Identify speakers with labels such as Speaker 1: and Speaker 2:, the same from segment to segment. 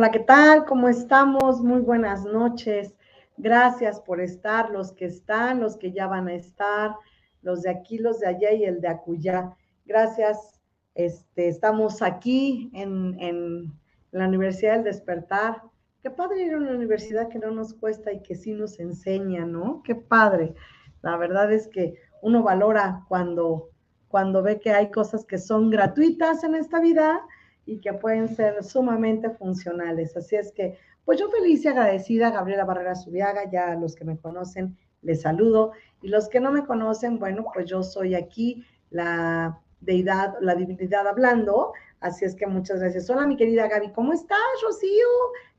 Speaker 1: Hola, ¿qué tal? ¿Cómo estamos? Muy buenas noches. Gracias por estar, los que están, los que ya van a estar, los de aquí, los de allá y el de acullá. Gracias. Este, estamos aquí en, en la Universidad del Despertar. Qué padre ir a una universidad que no nos cuesta y que sí nos enseña, ¿no? Qué padre. La verdad es que uno valora cuando, cuando ve que hay cosas que son gratuitas en esta vida y que pueden ser sumamente funcionales. Así es que, pues yo feliz y agradecida, Gabriela Barrera Subiaga, ya los que me conocen, les saludo. Y los que no me conocen, bueno, pues yo soy aquí la deidad, la divinidad hablando. Así es que muchas gracias. Hola, mi querida Gaby, ¿cómo estás, Rocío?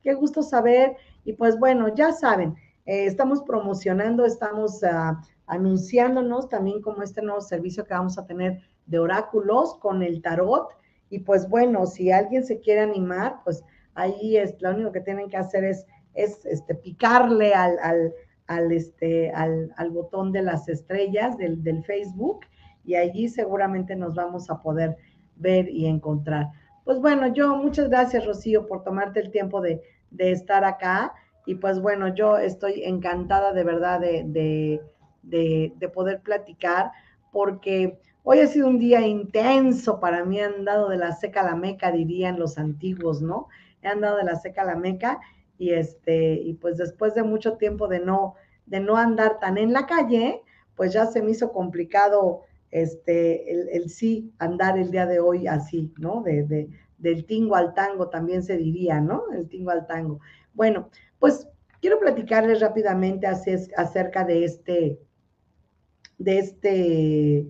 Speaker 1: Qué gusto saber. Y pues bueno, ya saben, eh, estamos promocionando, estamos uh, anunciándonos también como este nuevo servicio que vamos a tener de oráculos con el tarot. Y pues bueno, si alguien se quiere animar, pues ahí es lo único que tienen que hacer es, es este, picarle al, al, al este, al, al, botón de las estrellas del, del, Facebook y allí seguramente nos vamos a poder ver y encontrar. Pues bueno, yo muchas gracias, Rocío, por tomarte el tiempo de, de estar acá. Y pues bueno, yo estoy encantada de verdad de, de, de poder platicar porque Hoy ha sido un día intenso para mí, han dado de la seca a la meca, dirían los antiguos, ¿no? He andado de la seca a la meca y este, y pues después de mucho tiempo de no, de no andar tan en la calle, pues ya se me hizo complicado este, el, el sí andar el día de hoy así, ¿no? De, de, del tingo al tango también se diría, ¿no? El tingo al tango. Bueno, pues quiero platicarles rápidamente acerca de este, de este,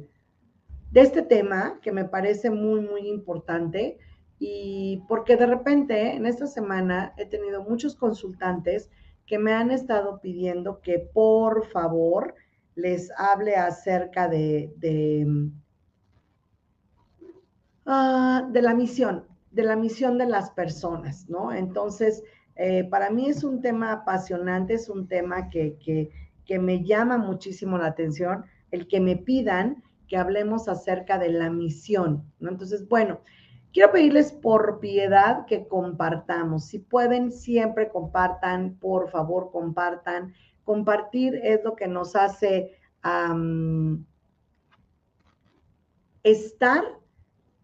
Speaker 1: de este tema que me parece muy, muy importante y porque de repente en esta semana he tenido muchos consultantes que me han estado pidiendo que por favor les hable acerca de, de, uh, de la misión, de la misión de las personas, ¿no? Entonces, eh, para mí es un tema apasionante, es un tema que, que, que me llama muchísimo la atención, el que me pidan que hablemos acerca de la misión. Entonces, bueno, quiero pedirles por piedad que compartamos. Si pueden, siempre compartan, por favor, compartan. Compartir es lo que nos hace estar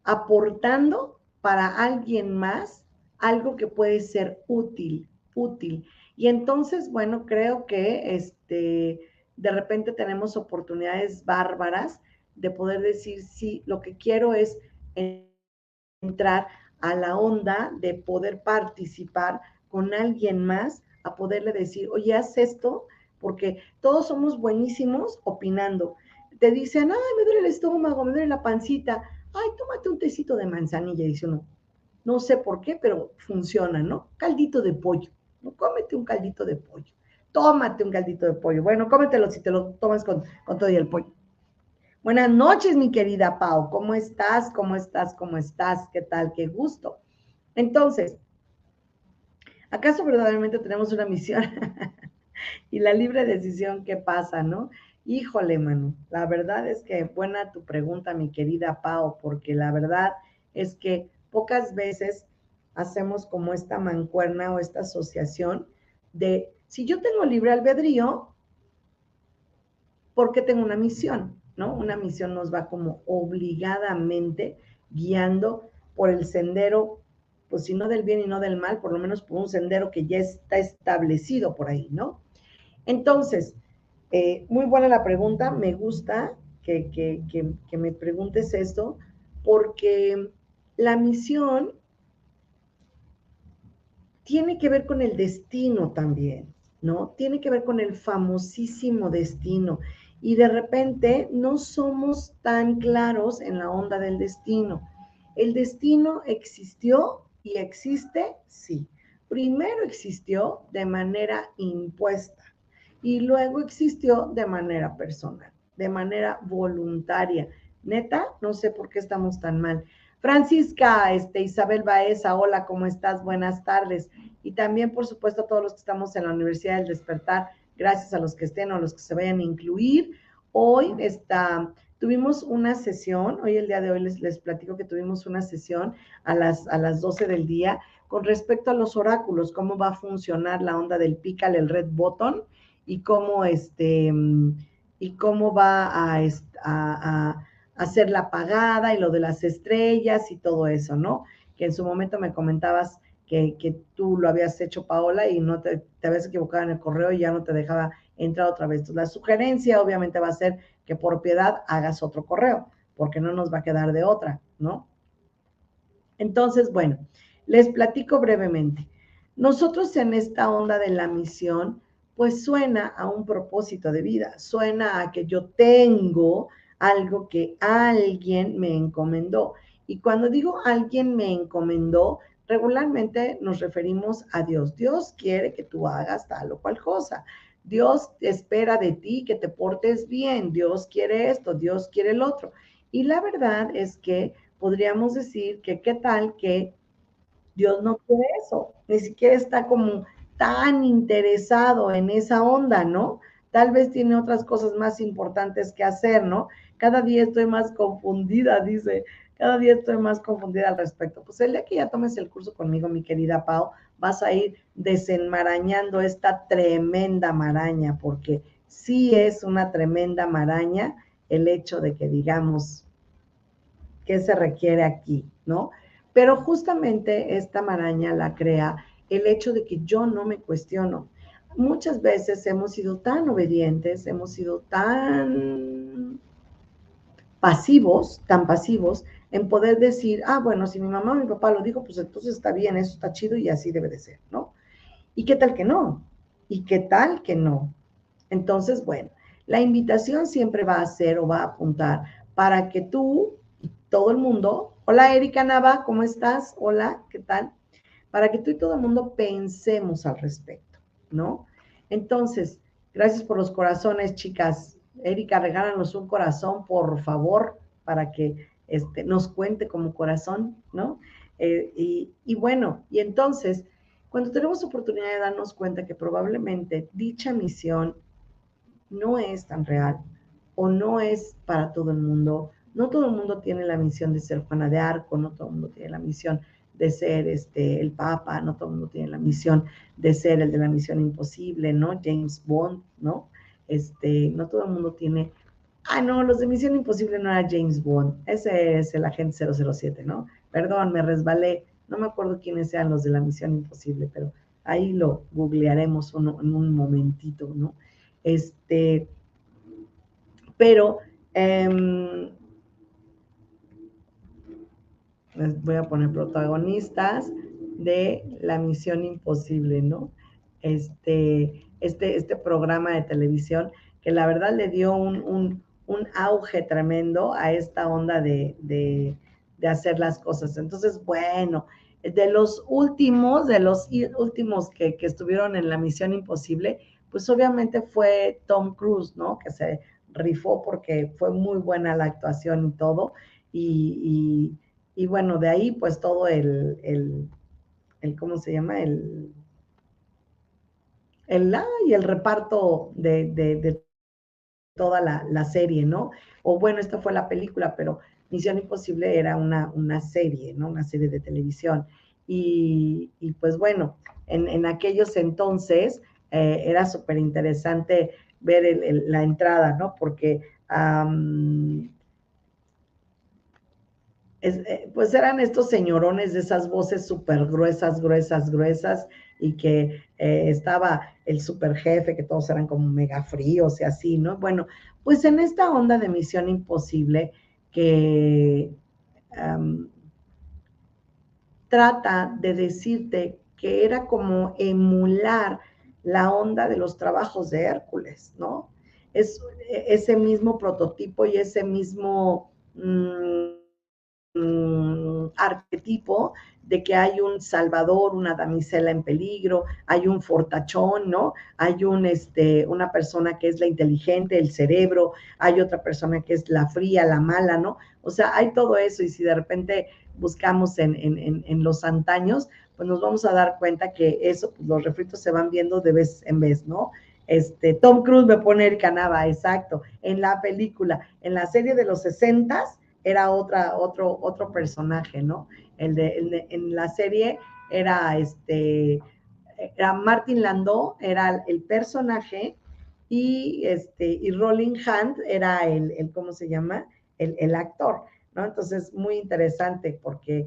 Speaker 1: aportando para alguien más algo que puede ser útil, útil. Y entonces, bueno, creo que este, de repente tenemos oportunidades bárbaras de poder decir, sí, lo que quiero es entrar a la onda de poder participar con alguien más, a poderle decir, oye, haz esto, porque todos somos buenísimos opinando. Te dicen, ay, me duele el estómago, me duele la pancita, ay, tómate un tecito de manzanilla, dice uno. No sé por qué, pero funciona, ¿no? Caldito de pollo, ¿no? Cómete un caldito de pollo, tómate un caldito de pollo. Bueno, cómetelo si te lo tomas con, con todo y el pollo. Buenas noches, mi querida Pau. ¿Cómo estás? ¿Cómo estás? ¿Cómo estás? ¿Qué tal? Qué gusto. Entonces, ¿acaso verdaderamente tenemos una misión? y la libre decisión, ¿qué pasa, no? Híjole, Manu, la verdad es que buena tu pregunta, mi querida Pau, porque la verdad es que pocas veces hacemos como esta mancuerna o esta asociación de si yo tengo libre albedrío, ¿por qué tengo una misión? ¿No? Una misión nos va como obligadamente guiando por el sendero, pues si no del bien y no del mal, por lo menos por un sendero que ya está establecido por ahí, ¿no? Entonces, eh, muy buena la pregunta, me gusta que, que me preguntes esto, porque la misión tiene que ver con el destino también, ¿no? Tiene que ver con el famosísimo destino y de repente no somos tan claros en la onda del destino. El destino existió y existe, sí. Primero existió de manera impuesta y luego existió de manera personal, de manera voluntaria. Neta, no sé por qué estamos tan mal. Francisca, este, Isabel Baeza, hola, ¿cómo estás? Buenas tardes. Y también, por supuesto, a todos los que estamos en la Universidad del Despertar, gracias a los que estén o los que se vayan a incluir. Hoy está, tuvimos una sesión, hoy el día de hoy les, platico que tuvimos una sesión a las, a las 12 del día con respecto a los oráculos, cómo va a funcionar la onda del pical, el red button, y cómo este y cómo va a, a, a, hacer la apagada y lo de las estrellas y todo eso, ¿no? Que en su momento me comentabas que, tú lo habías hecho, Paola, y no te, te, habías equivocado en el correo y ya no te dejaba entrar otra vez. La sugerencia obviamente va a ser que por piedad hagas otro correo, porque no nos va a quedar de otra, ¿no? Entonces, bueno, les platico brevemente. Nosotros en esta onda de la misión, pues suena a un propósito de vida, suena a que yo tengo algo que alguien me encomendó. Y cuando digo alguien me encomendó, regularmente nos referimos a Dios. Dios quiere que tú hagas tal o cual cosa. Dios espera de ti que te portes bien. Dios quiere esto, Dios quiere el otro. Y la verdad es que podríamos decir que qué tal que Dios no quiere eso, ni siquiera está como tan interesado en esa onda, ¿no? Tal vez tiene otras cosas más importantes que hacer, ¿no? Cada día estoy más confundida, dice cada día estoy más confundida al respecto. Pues el día que ya tomes el curso conmigo, mi querida Pau, vas a ir desenmarañando esta tremenda maraña, porque sí es una tremenda maraña el hecho de que digamos qué se requiere aquí, ¿no? Pero justamente esta maraña la crea el hecho de que yo no me cuestiono. Muchas veces hemos sido tan obedientes, hemos sido tan pasivos, tan pasivos, en poder decir, ah, bueno, si mi mamá o mi papá lo dijo, pues entonces está bien, eso está chido y así debe de ser, ¿no? ¿Y qué tal que no? ¿Y qué tal que no? Entonces, bueno, la invitación siempre va a ser o va a apuntar para que tú y todo el mundo, hola Erika Nava, ¿cómo estás? Hola, ¿qué tal? Para que tú y todo el mundo pensemos al respecto, ¿no? Entonces, gracias por los corazones, chicas. Erika, regálanos un corazón, por favor, para que este, nos cuente como corazón, ¿no? Eh, y, bueno, y entonces, cuando tenemos oportunidad de darnos cuenta que probablemente dicha misión no es tan real o no es para todo el mundo, no todo el mundo tiene la misión de ser Juana de Arco, no todo el mundo tiene la misión de ser este, el Papa, no todo el mundo tiene la misión de ser el de la misión imposible, ¿no? James Bond, ¿no? Este, no todo el mundo tiene Ah, no, los de Misión Imposible no era James Bond. Ese es el agente 007, ¿no? Perdón, me resbalé. No me acuerdo quiénes sean los de la Misión Imposible, pero ahí lo googlearemos en un momentito, ¿no? Este, pero em, voy a poner protagonistas de la misión imposible, ¿no? Este, este, este programa de televisión que la verdad le dio un, auge tremendo a esta onda de, hacer las cosas. Entonces, bueno, de los últimos, de los últimos que, estuvieron en la misión imposible, pues obviamente fue Tom Cruise, ¿no? Que se rifó porque fue muy buena la actuación y todo. Y, bueno, de ahí pues todo el, el, ¿cómo se llama? El, el, y el reparto de, de, toda la, serie, ¿no? O bueno, esta fue la película, pero Misión Imposible era una, una serie, ¿no? Una serie de televisión. Y, pues bueno, en, aquellos entonces eh, era súper interesante ver la entrada, ¿no? Porque eh, pues eran estos señorones de esas voces súper gruesas, gruesas, gruesas, y que eh, estaba el super jefe, que todos eran como mega fríos y así, ¿no? Bueno, pues en esta onda de Misión Imposible que trata de decirte que era como emular la onda de los trabajos de Hércules, ¿no? Es ese mismo prototipo y ese mismo... Mm, Mm, arquetipo de que hay un salvador, una damisela en peligro, hay un fortachón, ¿no? Hay un, este, una persona que es la inteligente, el cerebro, hay otra persona que es la fría, la mala, ¿no? O sea, hay todo eso y si de repente buscamos en, en, los antaños, pues nos vamos a dar cuenta que eso, pues los refritos se van viendo de vez en vez, ¿no? Este, Tom Cruise me pone el canaba, exacto, en la película, en la serie de los sesentas, era otra, otro, otro personaje, ¿no? El de, en la serie era este, era Martin Landau, era el personaje, y este, y Rolling Hunt era el, el ¿cómo se llama? El, actor, ¿no? Entonces, muy interesante porque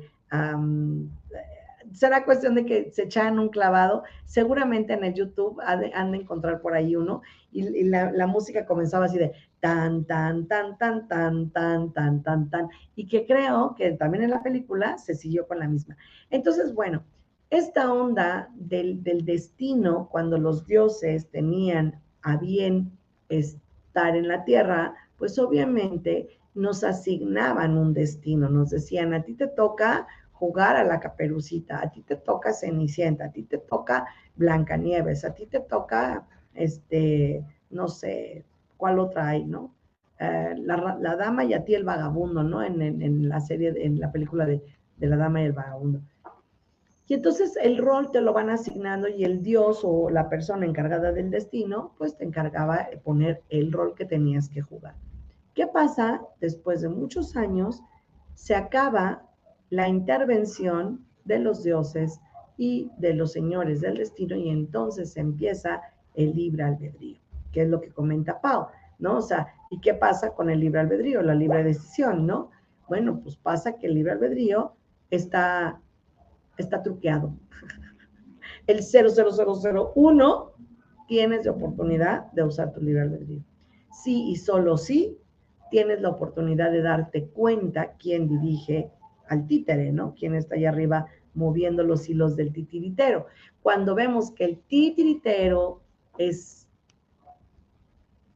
Speaker 1: será cuestión de que se echaran un clavado. Seguramente en el YouTube han de, encontrar por ahí uno. Y, la, música comenzaba así de tan, tan, tan, tan, tan, tan, tan, tan, tan. Y que creo que también en la película se siguió con la misma. Entonces, bueno, esta onda del, del destino, cuando los dioses tenían a bien estar en la tierra, pues obviamente nos asignaban un destino, nos decían, a ti te toca jugar a la caperucita, a ti te toca Cenicienta, a ti te toca Blancanieves, a ti te toca, este, no sé, cuál otra hay, ¿no? Eh, la, dama y a ti el vagabundo, ¿no? En, la serie, en la película de, de, la dama y el vagabundo. Y entonces el rol te lo van asignando y el dios o la persona encargada del destino, pues te encargaba de poner el rol que tenías que jugar. ¿Qué pasa? Después de muchos años, se acaba la intervención de los dioses y de los señores del destino y entonces empieza el libre albedrío, que es lo que comenta Pau, ¿no? O sea, ¿y qué pasa con el libre albedrío, la libre decisión, ¿no? Bueno, pues pasa que el libre albedrío está, está truqueado. El 00001 tienes la oportunidad de usar tu libre albedrío. Sí y solo sí tienes la oportunidad de darte cuenta quién dirige al títere, ¿no? Quien está ahí arriba moviendo los hilos del titiritero. Cuando vemos que el titiritero es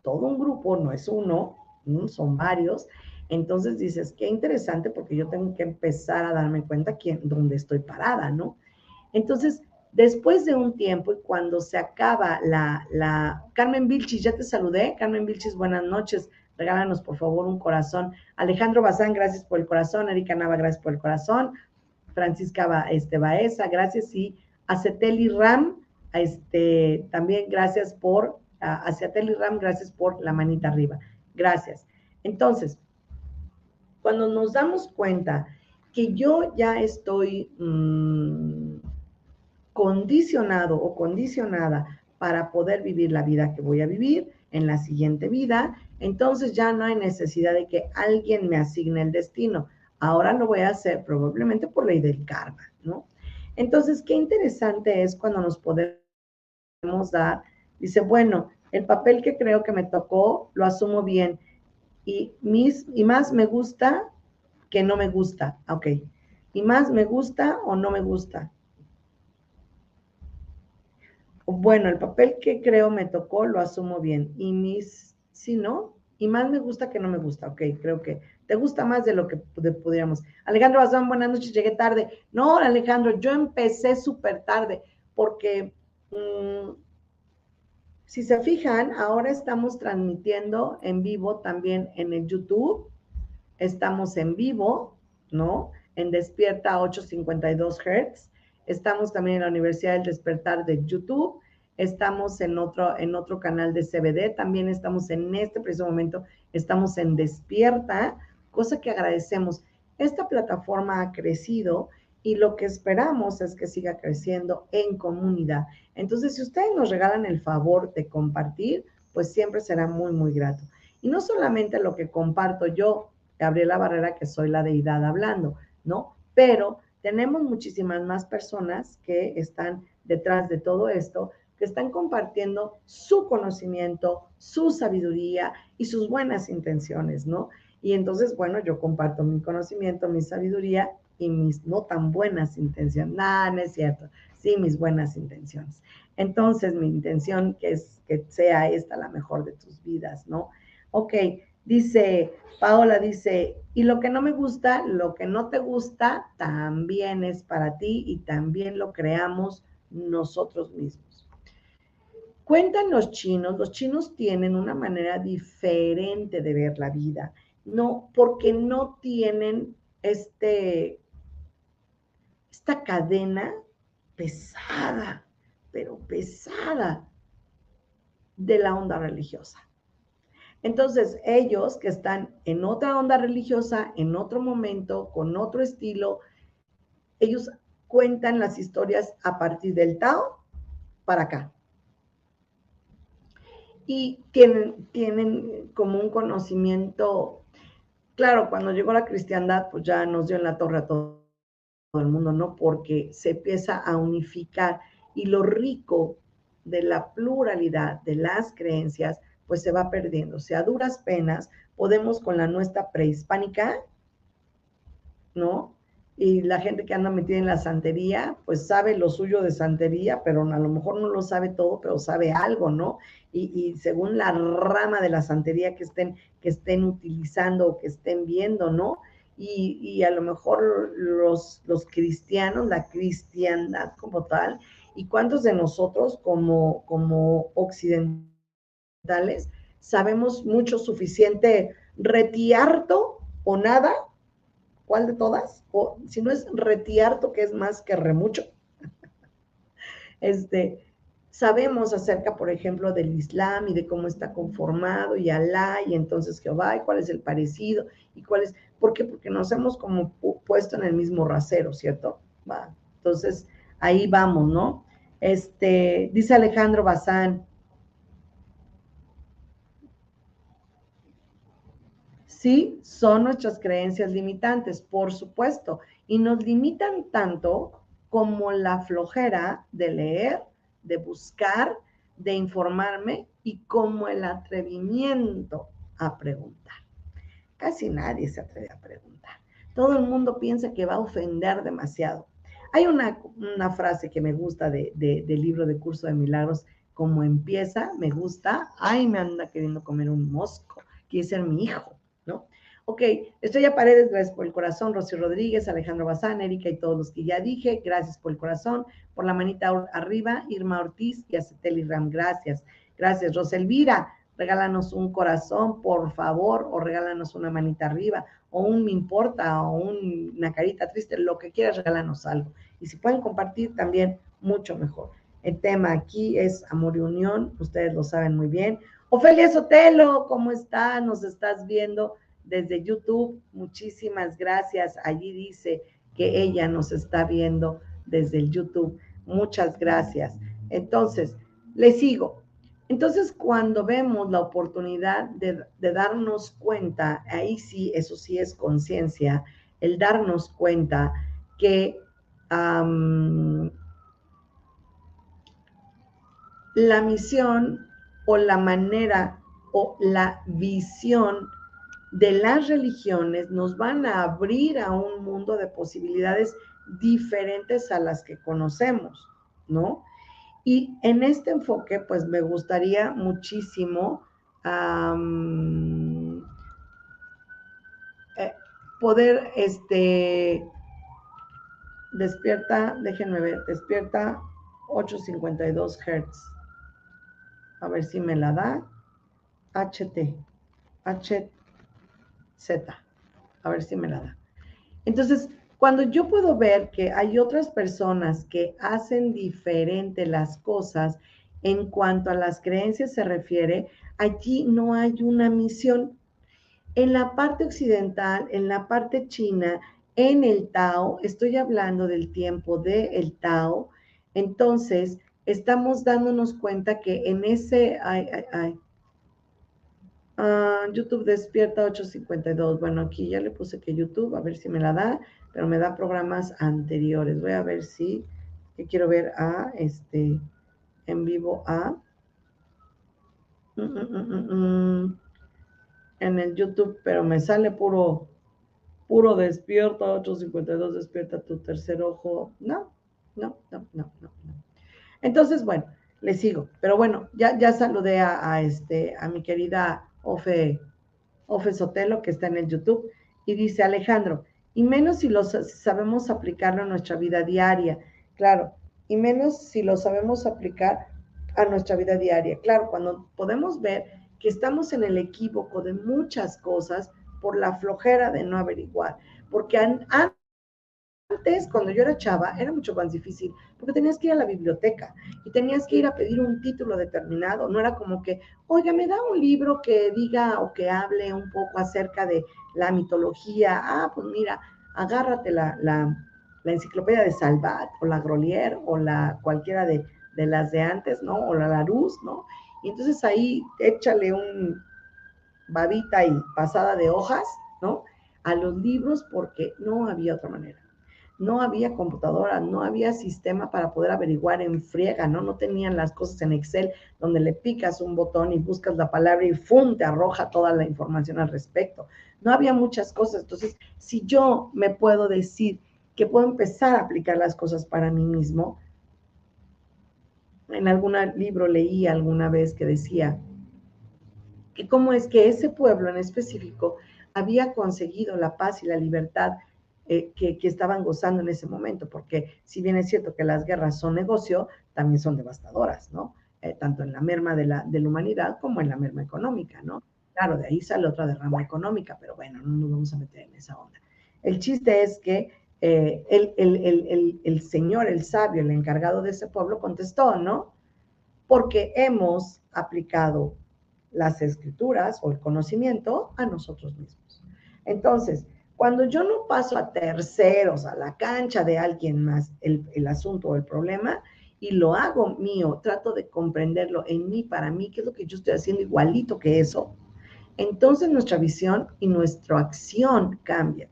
Speaker 1: todo un grupo, no es uno, son varios, entonces dices, qué interesante porque yo tengo que empezar a darme cuenta quién, dónde estoy parada, ¿no? Entonces, después de un tiempo y cuando se acaba la, la... Carmen Vilchis, ya te saludé. Carmen Vilchis, buenas noches regálanos por favor un corazón. Alejandro Bazán, gracias por el corazón. Erika Nava, gracias por el corazón. Francisca este, Baeza, gracias. Y a Ceteli Ram, este, también gracias por, a, Ram, gracias por la manita arriba. Gracias. Entonces, cuando nos damos cuenta que yo ya estoy mm, condicionado o condicionada para poder vivir la vida que voy a vivir en la siguiente vida, entonces ya no hay necesidad de que alguien me asigne el destino. Ahora lo voy a hacer probablemente por ley del karma, ¿no? Entonces, qué interesante es cuando nos podemos dar, dice, bueno, el papel que creo que me tocó lo asumo bien y, mis, y más me gusta que no me gusta, ok. Y más me gusta o no me gusta. Bueno, el papel que creo me tocó lo asumo bien y mis, si no, y más me gusta que no me gusta, ok, creo que te gusta más de lo que pudiéramos. Alejandro Bazán, buenas noches, llegué tarde. No, Alejandro, yo empecé súper tarde porque mm, si se fijan, ahora estamos transmitiendo en vivo también en el YouTube. Estamos en vivo, ¿no? En Despierta 852 Hz. Estamos también en la Universidad del Despertar de YouTube. Estamos en otro, en otro canal de CBD. También estamos en este preciso momento. Estamos en Despierta cosa que agradecemos. Esta plataforma ha crecido y lo que esperamos es que siga creciendo en comunidad. Entonces, si ustedes nos regalan el favor de compartir, pues siempre será muy, muy grato. Y no solamente lo que comparto yo, Gabriela Barrera, que soy la deidad hablando, ¿no? Pero tenemos muchísimas más personas que están detrás de todo esto, que están compartiendo su conocimiento, su sabiduría y sus buenas intenciones, ¿no? Y entonces, bueno, yo comparto mi conocimiento, mi sabiduría y mis no tan buenas intenciones. Nada, no es cierto. Sí, mis buenas intenciones. Entonces, mi intención que es que sea esta la mejor de tus vidas, ¿no? Ok, dice, Paola dice, y lo que no me gusta, lo que no te gusta, también es para ti y también lo creamos nosotros mismos. Cuentan los chinos, los chinos tienen una manera diferente de ver la vida no, porque no tienen este, esta cadena pesada, pero pesada de la onda religiosa. Entonces, ellos que están en otra onda religiosa, en otro momento, con otro estilo, ellos cuentan las historias a partir del Tao para acá. Y tienen, tienen como un conocimiento Claro, cuando llegó la cristiandad, pues ya nos dio en la torre a todo, el mundo, ¿no? Porque se empieza a unificar y lo rico de la pluralidad de las creencias, pues se va perdiendo. O sea, a duras penas podemos con la nuestra prehispánica, ¿no? Y la gente que anda metida en la santería, pues sabe lo suyo de santería, pero a lo mejor no lo sabe todo, pero sabe algo, ¿no? y, según la rama de la santería que estén, que estén utilizando o que estén viendo, ¿no? Y, a lo mejor los, los cristianos, la cristiandad como tal, y cuántos de nosotros como, como occidentales sabemos mucho suficiente retiarto o nada, ¿cuál de todas? O si no es retiarto, que es más que remucho. este, sabemos acerca, por ejemplo, del Islam y de cómo está conformado y Alá y entonces Jehová y cuál es el parecido y cuál es, ¿por qué? Porque nos hemos como puesto en el mismo rasero, ¿cierto? Va. Entonces, ahí vamos, ¿no? Este, dice Alejandro Bazán, sí, son nuestras creencias limitantes, por supuesto, y nos limitan tanto como la flojera de leer de buscar, de informarme y como el atrevimiento a preguntar. Casi nadie se atreve a preguntar. Todo el mundo piensa que va a ofender demasiado. Hay una, frase que me gusta de, del libro de Curso de Milagros, como empieza, me gusta, ay, me anda queriendo comer un mosco, quiere ser mi hijo, ¿no? Ok, Estrella Paredes, gracias por el corazón. Rosy Rodríguez, Alejandro Bazán, Erika y todos los que ya dije, gracias por el corazón, por la manita arriba. Irma Ortiz y Aceteli Ram, gracias. Gracias, Roselvira, regálanos un corazón, por favor, o regálanos una manita arriba, o un me importa, o una carita triste, lo que quieras, regálanos algo. Y si pueden compartir también, mucho mejor. El tema aquí es amor y unión, ustedes lo saben muy bien. Ofelia Sotelo, ¿cómo estás? Nos estás viendo desde YouTube. Muchísimas gracias. Allí dice que ella nos está viendo desde el YouTube. Muchas gracias. Entonces, le sigo. Entonces, cuando vemos la oportunidad de, darnos cuenta, ahí sí, eso sí es conciencia, el darnos cuenta que la misión o la manera o la visión de las religiones nos van a abrir a un mundo de posibilidades diferentes a las que conocemos, ¿no? Y en este enfoque, pues me gustaría muchísimo eh, poder, este, despierta, déjenme ver, despierta 852 Hz. A ver si me la da. HT, HZ. A ver si me la da. Entonces, cuando yo puedo ver que hay otras personas que hacen diferente las cosas en cuanto a las creencias se refiere, allí no hay una misión. En la parte occidental, en la parte china, en el Tao, estoy hablando del tiempo del Tao, entonces estamos dándonos cuenta que en ese, ay, ay, ay, ah, YouTube despierta 852. Bueno, aquí ya le puse que YouTube, a ver si me la da pero me da programas anteriores. Voy a ver si, que quiero ver a, este, en vivo a, mm, mm, mm, en el YouTube, pero me sale puro, puro despierta, 852, despierta tu tercer ojo. No, no, no, no, no. Entonces, bueno, le sigo. Pero bueno, ya, ya saludé a, este, a mi querida Ofe, Ofe Sotelo, que está en el YouTube, y dice Alejandro, y menos si lo sabemos aplicarlo a nuestra vida diaria, claro, y menos si lo sabemos aplicar a nuestra vida diaria. Claro, cuando podemos ver que estamos en el equívoco de muchas cosas por la flojera de no averiguar, porque antes, cuando yo era chava, era mucho más difícil, porque tenías que ir a la biblioteca y tenías que ir a pedir un título determinado, no era como que, oiga, me da un libro que diga o que hable un poco acerca de la mitología, ah, pues mira, agárrate la, la, enciclopedia de Salvat o la Grolier o la cualquiera de, de, las de antes, ¿no? O la Larousse, ¿no? Y entonces ahí échale un babita y pasada de hojas, ¿no? A los libros porque no había otra manera. No había computadora, no había sistema para poder averiguar en friega, ¿no? No tenían las cosas en Excel donde le picas un botón y buscas la palabra y ¡fum! te arroja toda la información al respecto no había muchas cosas. Entonces, si yo me puedo decir que puedo empezar a aplicar las cosas para mí mismo, en algún libro leí alguna vez que decía que cómo es que ese pueblo en específico había conseguido la paz y la libertad eh, que, estaban gozando en ese momento, porque si bien es cierto que las guerras son negocio, también son devastadoras, ¿no? Eh, tanto en la merma de la, de la humanidad como en la merma económica, ¿no? Claro, de ahí sale otra derrama económica, pero bueno, no nos vamos a meter en esa onda. El chiste es que eh, el, señor, el sabio, el encargado de ese pueblo contestó, ¿no? Porque hemos aplicado las escrituras o el conocimiento a nosotros mismos. Entonces, cuando yo no paso a terceros, a la cancha de alguien más, el, asunto o el problema, y lo hago mío, trato de comprenderlo en mí, para mí, qué es lo que yo estoy haciendo igualito que eso, entonces nuestra visión y nuestra acción cambian.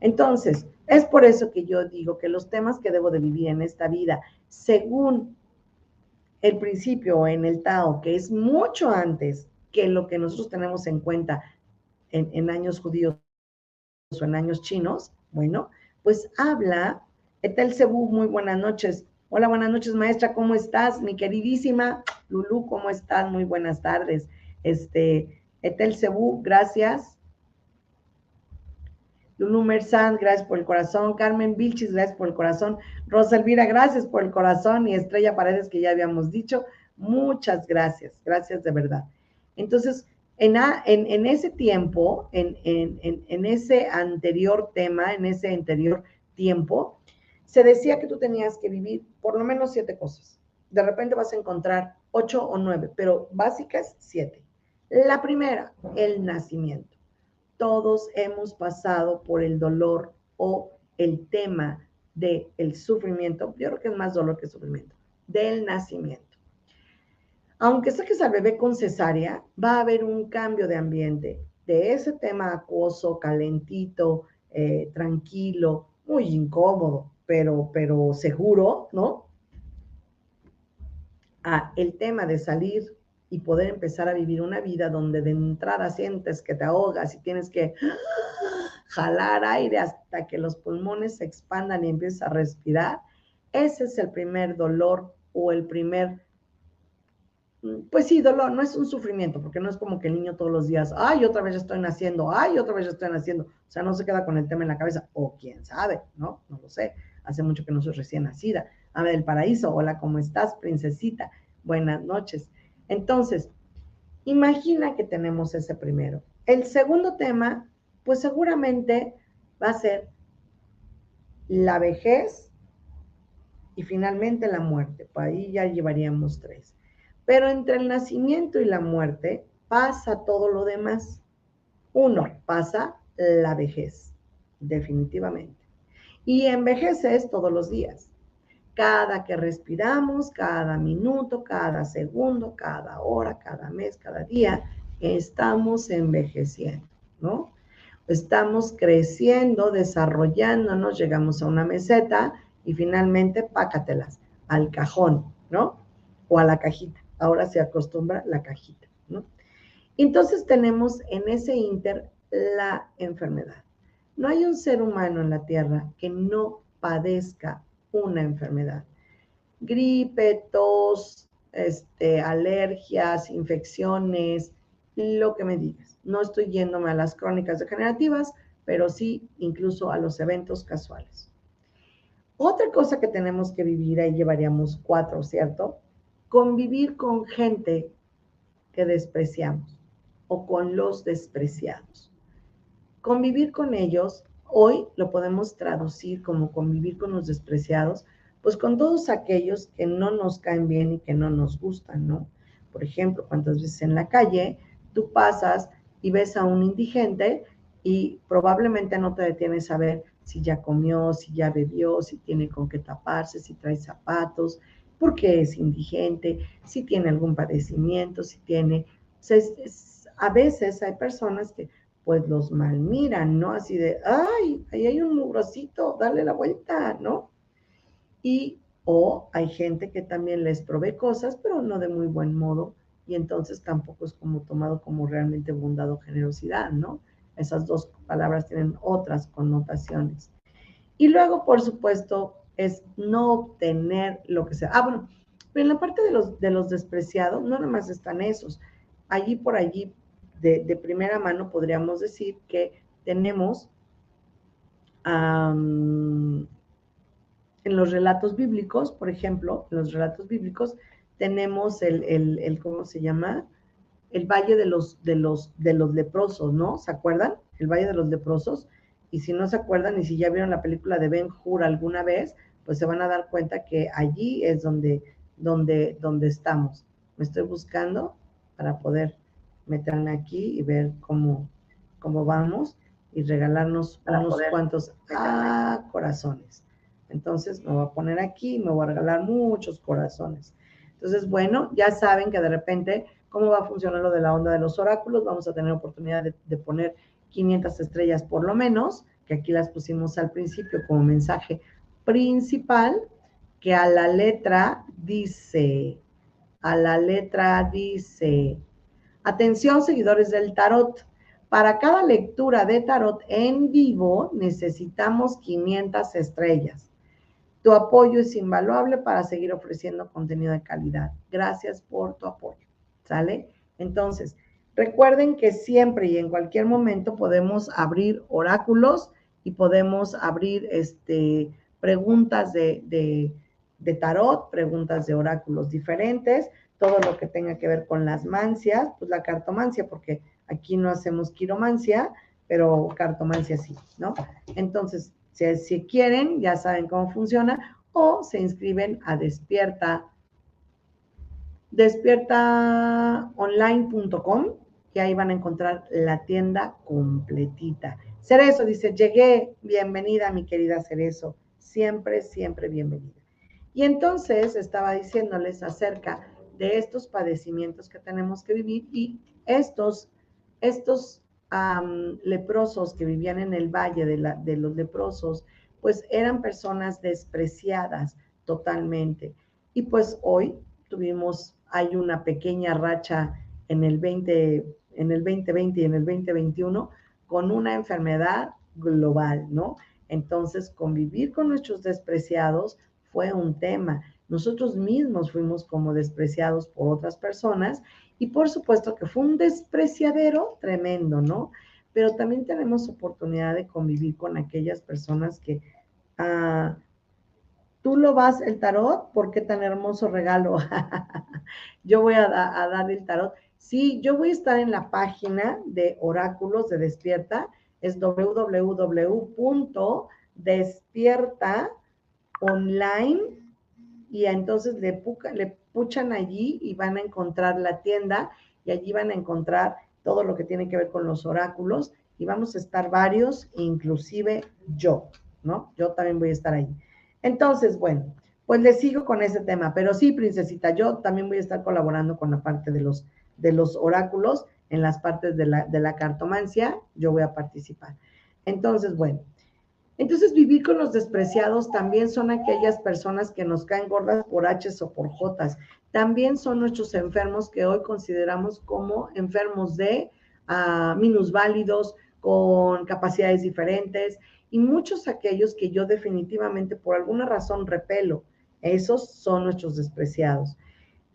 Speaker 1: Entonces, es por eso que yo digo que los temas que debo de vivir en esta vida, según el principio en el Tao, que es mucho antes que lo que nosotros tenemos en cuenta en, años judíos o en años chinos, bueno, pues habla, Etel Cebu, muy buenas noches. Hola, buenas noches, maestra, ¿cómo estás? Mi queridísima Lulu, ¿cómo estás? Muy buenas tardes. Este, Etel Cebú, gracias. Lulu Merzán, gracias por el corazón. Carmen Vilchis, gracias por el corazón. Rosa Elvira, gracias por el corazón. Y Estrella Paredes, que ya habíamos dicho, muchas gracias, gracias de verdad. Entonces, en, ese tiempo, en, en, ese anterior tema, en ese anterior tiempo, se decía que tú tenías que vivir por lo menos siete cosas. De repente vas a encontrar ocho o nueve, pero básicas siete. La primera, el nacimiento. Todos hemos pasado por el dolor o el tema del el sufrimiento, yo creo que es más dolor que sufrimiento, del nacimiento. Aunque saques al bebé con cesárea, va a haber un cambio de ambiente, de ese tema acuoso, calentito, eh, tranquilo, muy incómodo, pero, pero seguro, ¿no? A el tema de salir y poder empezar a vivir una vida donde de entrada sientes que te ahogas y tienes que jalar aire hasta que los pulmones se expandan y empieces a respirar, ese es el primer dolor o el primer pues sí, dolor, no es un sufrimiento, porque no es como que el niño todos los días, ay, otra vez estoy naciendo, ay, otra vez estoy naciendo. O sea, no se queda con el tema en la cabeza, o quién sabe, ¿no? No lo sé. Hace mucho que no soy recién nacida. Ave del paraíso, hola, ¿cómo estás, princesita? Buenas noches. Entonces, imagina que tenemos ese primero. El segundo tema, pues seguramente va a ser la vejez y finalmente la muerte. Por ahí ya llevaríamos tres. Pero entre el nacimiento y la muerte pasa todo lo demás. Uno, pasa la vejez, definitivamente. Y envejeces todos los días. Cada que respiramos, cada minuto, cada segundo, cada hora, cada mes, cada día, estamos envejeciendo, ¿no? Estamos creciendo, desarrollándonos, llegamos a una meseta y finalmente pácatelas al cajón, ¿no? O a la cajita ahora se acostumbra la cajita, ¿no? Entonces tenemos en ese inter la enfermedad. No hay un ser humano en la Tierra que no padezca una enfermedad. Gripe, tos, este, alergias, infecciones, lo que me digas. No estoy yéndome a las crónicas degenerativas, pero sí incluso a los eventos casuales. Otra cosa que tenemos que vivir, ahí llevaríamos cuatro, ¿cierto? Convivir con gente que despreciamos o con los despreciados. Convivir con ellos, hoy lo podemos traducir como convivir con los despreciados, pues con todos aquellos que no nos caen bien y que no nos gustan, ¿no? Por ejemplo, cuántas veces en la calle tú pasas y ves a un indigente y probablemente no te detienes a ver si ya comió, si ya bebió, si tiene con qué taparse, si trae zapatos, porque es indigente, si tiene algún padecimiento, si tiene... a veces hay personas que pues los malmiran, ¿no? Así de, ay, ahí hay un mugrosito, dale la vuelta, ¿no? Y o hay gente que también les provee cosas, pero no de muy buen modo, y entonces tampoco es como tomado como realmente bondad o generosidad, ¿no? Esas dos palabras tienen otras connotaciones. Y luego, por supuesto, es no obtener lo que sea. Ah, bueno, pero en la parte de los, de los despreciados, no nada más están esos. Allí por allí, de, primera mano, podríamos decir que tenemos en los relatos bíblicos, por ejemplo, en los relatos bíblicos, tenemos el, el, el, ¿cómo se llama? El valle de los, de los, de los leprosos, ¿no? ¿Se acuerdan? El valle de los leprosos. Y si no se acuerdan y si ya vieron la película de Ben Hur alguna vez, pues se van a dar cuenta que allí es donde, donde, donde estamos. Me estoy buscando para poder meterme aquí y ver cómo, cómo vamos y regalarnos unos cuantos ah, corazones. Entonces me voy a poner aquí y me voy a regalar muchos corazones. Entonces, bueno, ya saben que de repente, ¿cómo va a funcionar lo de la onda de los oráculos? Vamos a tener oportunidad de, de poner 500 estrellas por lo menos, que aquí las pusimos al principio como mensaje principal que a la letra dice, a la letra dice, atención seguidores del tarot, para cada lectura de tarot en vivo necesitamos 500 estrellas. Tu apoyo es invaluable para seguir ofreciendo contenido de calidad. Gracias por tu apoyo. ¿Sale? Entonces, recuerden que siempre y en cualquier momento podemos abrir oráculos y podemos abrir este preguntas de, tarot, preguntas de oráculos diferentes, todo lo que tenga que ver con las mancias, pues la cartomancia, porque aquí no hacemos quiromancia, pero cartomancia sí, ¿no? Entonces, si, si quieren, ya saben cómo funciona, o se inscriben a despierta despiertaonline.com y ahí van a encontrar la tienda completita. Cerezo dice, llegué, bienvenida mi querida Cerezo siempre, siempre bienvenida. Y entonces estaba diciéndoles acerca de estos padecimientos que tenemos que vivir y estos, estos leprosos que vivían en el valle de, la, de los leprosos, pues eran personas despreciadas totalmente. Y pues hoy tuvimos, hay una pequeña racha en el 20, en el 2020 y en el 2021 con una enfermedad global, ¿no? Entonces, convivir con nuestros despreciados fue un tema. Nosotros mismos fuimos como despreciados por otras personas y por supuesto que fue un despreciadero tremendo, ¿no? Pero también tenemos oportunidad de convivir con aquellas personas que ah, tú lo vas el tarot, ¿por qué tan hermoso regalo? yo voy a, a dar el tarot. Sí, yo voy a estar en la página de Oráculos de Despierta, es www.despiertaonline y entonces le, puchan allí y van a encontrar la tienda y allí van a encontrar todo lo que tiene que ver con los oráculos y vamos a estar varios, inclusive yo, ¿no? Yo también voy a estar ahí. Entonces, bueno, pues le sigo con ese tema, pero sí, princesita, yo también voy a estar colaborando con la parte de los de los oráculos, en las partes de la, cartomancia, yo voy a participar. Entonces, bueno, entonces vivir con los despreciados también son aquellas personas que nos caen gordas por H o por J. También son nuestros enfermos que hoy consideramos como enfermos de uh, minusválidos, con capacidades diferentes, y muchos aquellos que yo definitivamente por alguna razón repelo. Esos son nuestros despreciados.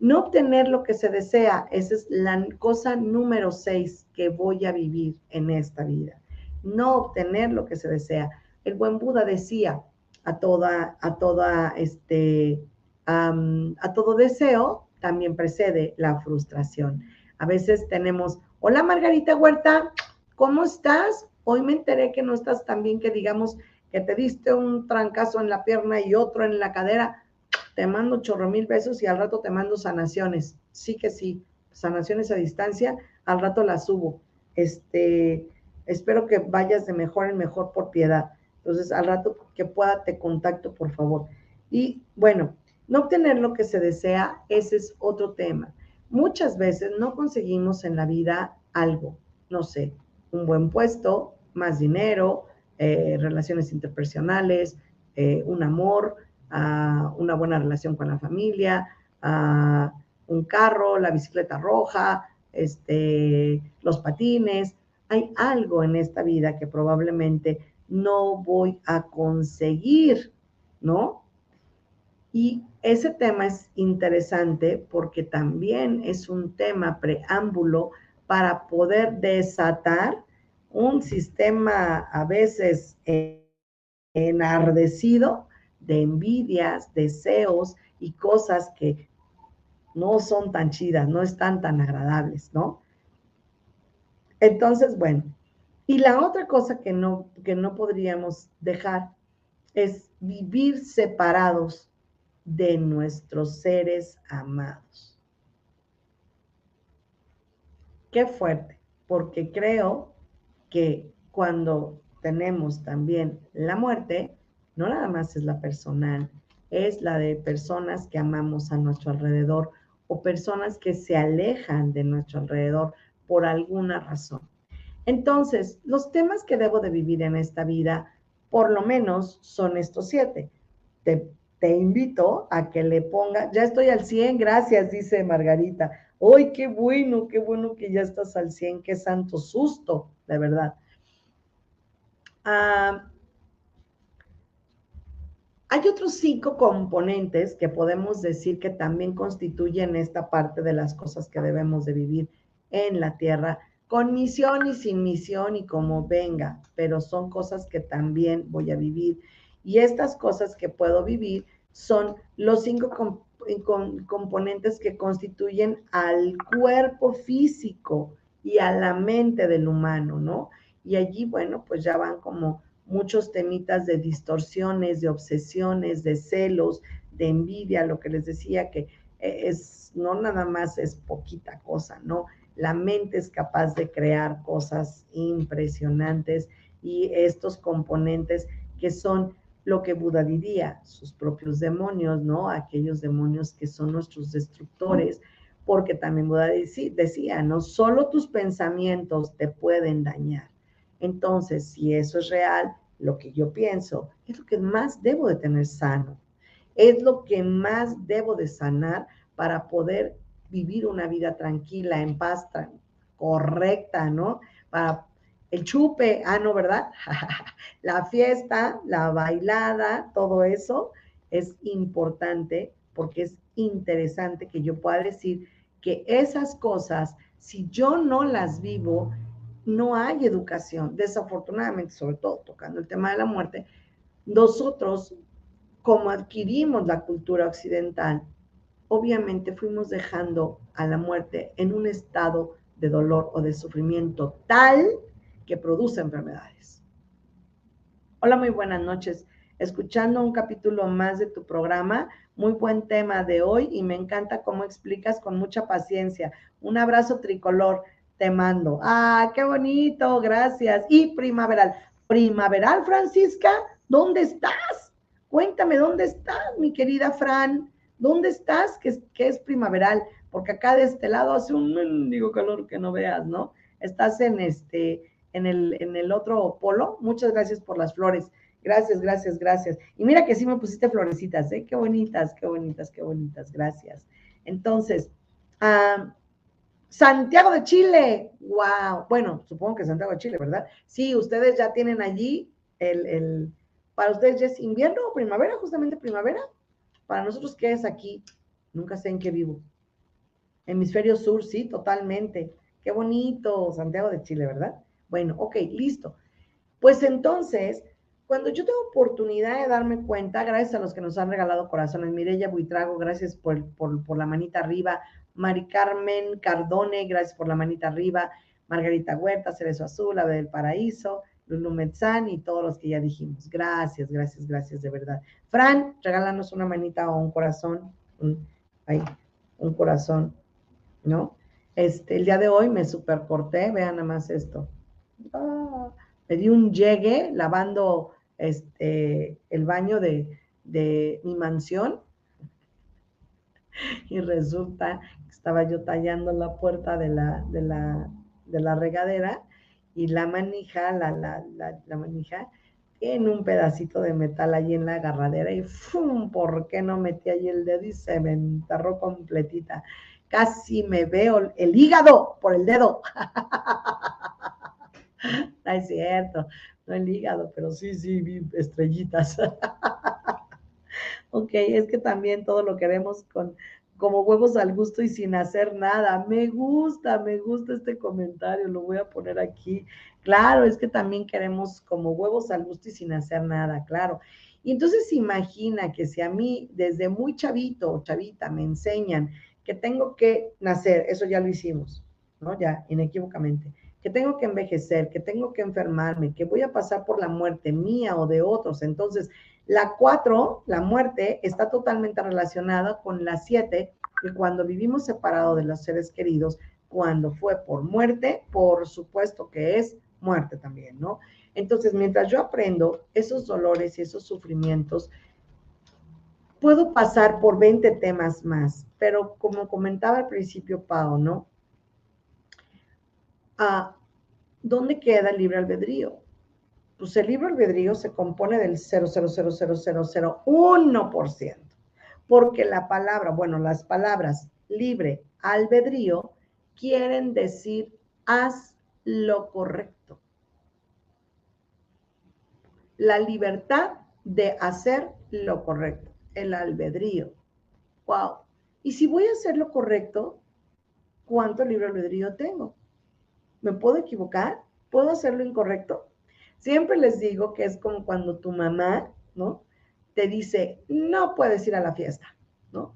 Speaker 1: No obtener lo que se desea, esa es la cosa número seis que voy a vivir en esta vida. No obtener lo que se desea. El buen Buda decía a toda, a toda, este, a todo deseo también precede la frustración. A veces tenemos, hola Margarita Huerta, ¿cómo estás? Hoy me enteré que no estás tan bien que digamos que te diste un trancazo en la pierna y otro en la cadera te mando chorro mil besos y al rato te mando sanaciones. Sí que sí, sanaciones a distancia, al rato las subo. Este, espero que vayas de mejor en mejor por piedad. Entonces, al rato que pueda, te contacto, por favor. Y bueno, no obtener lo que se desea, ese es otro tema. Muchas veces no conseguimos en la vida algo, no sé, un buen puesto, más dinero, eh, relaciones interpersonales, eh, un amor, a una buena relación con la familia, a un carro, la bicicleta roja, este, los patines. Hay algo en esta vida que probablemente no voy a conseguir, ¿no? Y ese tema es interesante porque también es un tema preámbulo para poder desatar un sistema a veces enardecido de envidias, deseos y cosas que no son tan chidas, no están tan agradables, ¿no? Entonces, bueno, y la otra cosa que no, que no podríamos dejar es vivir separados de nuestros seres amados. Qué fuerte, porque creo que cuando tenemos también la muerte, no nada más es la personal, es la de personas que amamos a nuestro alrededor o personas que se alejan de nuestro alrededor por alguna razón. Entonces, los temas que debo de vivir en esta vida, por lo menos, son estos siete. Te, te invito a que le ponga, ya estoy al 100, gracias, dice Margarita. ¡Ay, qué bueno, qué bueno que ya estás al 100! ¡Qué santo susto, de verdad! Ah, hay otros cinco componentes que podemos decir que también constituyen esta parte de las cosas que debemos de vivir en la tierra, con misión y sin misión y como venga, pero son cosas que también voy a vivir. Y estas cosas que puedo vivir son los cinco componentes que constituyen al cuerpo físico y a la mente del humano, ¿no? Y allí, bueno, pues ya van como muchos temitas de distorsiones, de obsesiones, de celos, de envidia, lo que les decía que eh, es no nada más es poquita cosa, ¿no? La mente es capaz de crear cosas impresionantes y estos componentes que son lo que Buda diría, sus propios demonios, ¿no? Aquellos demonios que son nuestros destructores, porque también Buda decía, no solo tus pensamientos te pueden dañar. Entonces, si eso es real, lo que yo pienso, es lo que más debo de tener sano, es lo que más debo de sanar para poder vivir una vida tranquila, en paz, correcta, ¿no? Para el chupe, ah, no, ¿verdad? la fiesta, la bailada, todo eso es importante porque es interesante que yo pueda decir que esas cosas, si yo no las vivo, no hay educación. Desafortunadamente, sobre todo tocando el tema de la muerte, nosotros, como adquirimos la cultura occidental, obviamente fuimos dejando a la muerte en un estado de dolor o de sufrimiento tal que produce enfermedades. Hola, muy buenas noches. Escuchando un capítulo más de tu programa, muy buen tema de hoy y me encanta cómo explicas con mucha paciencia. Un abrazo tricolor te mando. Ah, qué bonito, gracias. Y primaveral. Primaveral, Francisca, ¿dónde estás? Cuéntame, ¿dónde estás, mi querida Fran? ¿Dónde estás? Que es, que es primaveral, porque acá de este lado hace un mendigo calor que no veas, ¿no? Estás en este, en el, en el otro polo. Muchas gracias por las flores. Gracias, gracias, gracias. Y mira que sí me pusiste florecitas, ¿eh? Qué bonitas, qué bonitas, qué bonitas. Gracias. Entonces, ah, Santiago de Chile, wow. Bueno, supongo que Santiago de Chile, ¿verdad? Sí, ustedes ya tienen allí el, el, para ustedes ya es invierno o primavera, justamente primavera. Para nosotros, ¿qué es aquí? Nunca sé en qué vivo. Hemisferio sur, sí, totalmente. Qué bonito, Santiago de Chile, ¿verdad? Bueno, ok, listo. Pues entonces, cuando yo tengo oportunidad de darme cuenta, gracias a los que nos han regalado corazones, Mireya Buitrago, gracias por, por, por la manita arriba, Mari Carmen Cardone, gracias por la manita arriba, Margarita Huerta, Cerezo Azul, Ave del Paraíso, Lulu Metzán y todos los que ya dijimos. Gracias, gracias, gracias de verdad. Fran, regálanos una manita o un corazón, un, un corazón, ¿no? Este, el día de hoy me supercorté, vean nada más esto. Ah, me di un llegue lavando este, el baño de, de mi mansión y resulta que estaba yo tallando la puerta de la, de la, de la regadera y la manija, la, la, la, manija, tiene un pedacito de metal ahí en la agarradera y ¡fum! ¿Por qué no metí ahí el dedo y se me enterró completita? Casi me veo el hígado por el dedo. no es cierto, no el hígado, pero sí, sí, vi estrellitas. Ok, es que también todo lo queremos con como huevos al gusto y sin hacer nada. Me gusta, me gusta este comentario, lo voy a poner aquí. Claro, es que también queremos como huevos al gusto y sin hacer nada, claro. Y entonces imagina que si a mí desde muy chavito o chavita me enseñan que tengo que nacer, eso ya lo hicimos, ¿no? Ya, inequívocamente, que tengo que envejecer, que tengo que enfermarme, que voy a pasar por la muerte mía o de otros. Entonces, la cuatro, la muerte, está totalmente relacionada con la siete, que cuando vivimos separados de los seres queridos, cuando fue por muerte, por supuesto que es muerte también, ¿no? Entonces, mientras yo aprendo esos dolores y esos sufrimientos, puedo pasar por 20 temas más, pero como comentaba al principio Pau, ¿no? Ah, ¿Dónde queda el libre albedrío? Pues el libre albedrío se compone del 0,0000001%, porque la palabra, bueno, las palabras libre albedrío quieren decir haz lo correcto. La libertad de hacer lo correcto, el albedrío. Wow. Y si voy a hacer lo correcto, ¿cuánto libre albedrío tengo? ¿Me puedo equivocar? ¿Puedo hacer lo incorrecto? Siempre les digo que es como cuando tu mamá, ¿no? Te dice, no puedes ir a la fiesta, ¿no?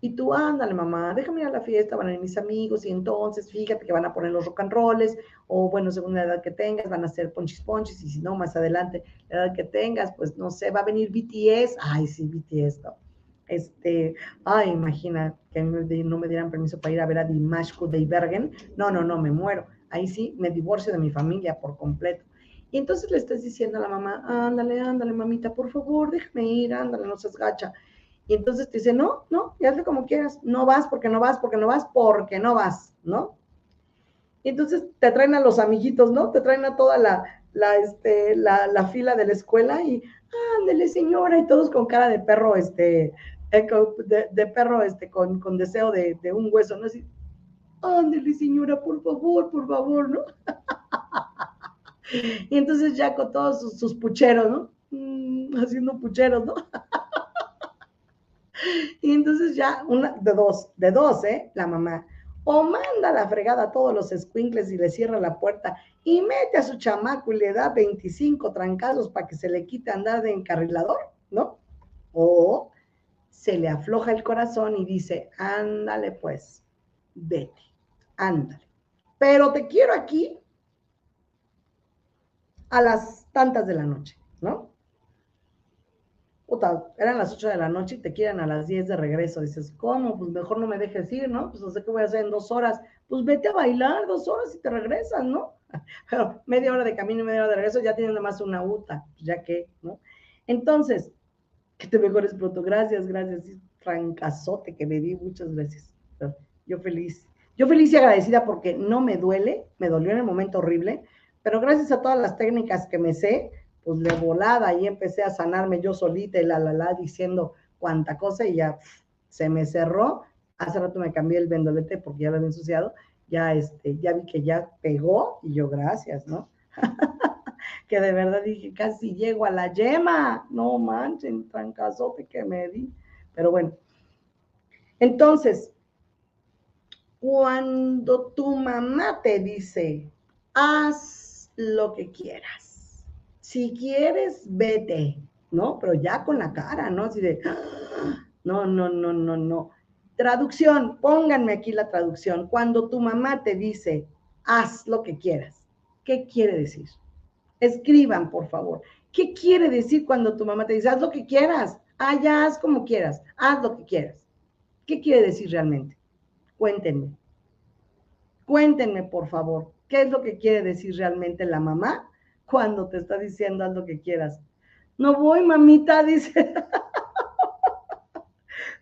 Speaker 1: Y tú, ándale, mamá, déjame ir a la fiesta, van a ir mis amigos, y entonces fíjate que van a poner los rock and rolls, o bueno, según la edad que tengas, van a hacer ponchis ponchis, y si no, más adelante, la edad que tengas, pues no sé, va a venir BTS, ay, sí, BTS, ¿no? Este, ay, imagina que no me dieran permiso para ir a ver a Dimash Bergen, no, no, no, me muero, ahí sí, me divorcio de mi familia por completo. Y entonces le estás diciendo a la mamá, ándale, ándale, mamita, por favor, déjame ir, ándale, no seas gacha. Y entonces te dice, no, no, ya hazle como quieras, no vas porque no vas, porque no vas, porque no vas, ¿no? Y entonces te traen a los amiguitos, ¿no? Te traen a toda la, la, este, la, la fila de la escuela y, ándele señora, y todos con cara de perro, este, eh, de, perro, este, con, con deseo de, de, un hueso, ¿no? Así, ándele señora, por favor, por favor, ¿no? y entonces ya con todos sus, pucheros, ¿no? Mm, haciendo pucheros, ¿no? y entonces ya, una, de dos, de dos, ¿eh? La mamá o manda la fregada a todos los squinkles y le cierra la puerta y mete a su chamaco y le da 25 trancazos para que se le quite andar de encarrilador, ¿no? O se le afloja el corazón y dice, ándale pues, vete, ándale. Pero te quiero aquí a las tantas de la noche, ¿no? eran las 8 de la noche y te quieren a las 10 de regreso. Dices, ¿cómo? Pues mejor no me dejes ir, ¿no? Pues no sé qué voy a hacer en dos horas. Pues vete a bailar dos horas y te regresas, ¿no? Pero media hora de camino y media hora de regreso ya tienen nada más una UTA, ya que, ¿no? Entonces, que te mejores pronto. Gracias, gracias. Francazote que me di, muchas veces. Yo feliz. Yo feliz y agradecida porque no me duele, me dolió en el momento horrible, pero gracias a todas las técnicas que me sé, pues de volada y empecé a sanarme yo solita y la la la diciendo cuánta cosa y ya se me cerró. Hace rato me cambié el vendolete porque ya lo había ensuciado. Ya, este, ya vi que ya pegó y yo gracias, ¿no? que de verdad dije, casi llego a la yema. No manchen, trancazote que me di. Pero bueno. Entonces, cuando tu mamá te dice, haz lo que quieras si quieres, vete, ¿no? Pero ya con la cara, ¿no? Así de, no, no, no, no, no. Traducción, pónganme aquí la traducción. Cuando tu mamá te dice, haz lo que quieras, ¿qué quiere decir? Escriban, por favor. ¿Qué quiere decir cuando tu mamá te dice, haz lo que quieras? Ah, ya, haz como quieras, haz lo que quieras. ¿Qué quiere decir realmente? Cuéntenme. Cuéntenme, por favor, ¿qué es lo que quiere decir realmente la mamá cuando te está diciendo haz lo que quieras. No voy, mamita, dice.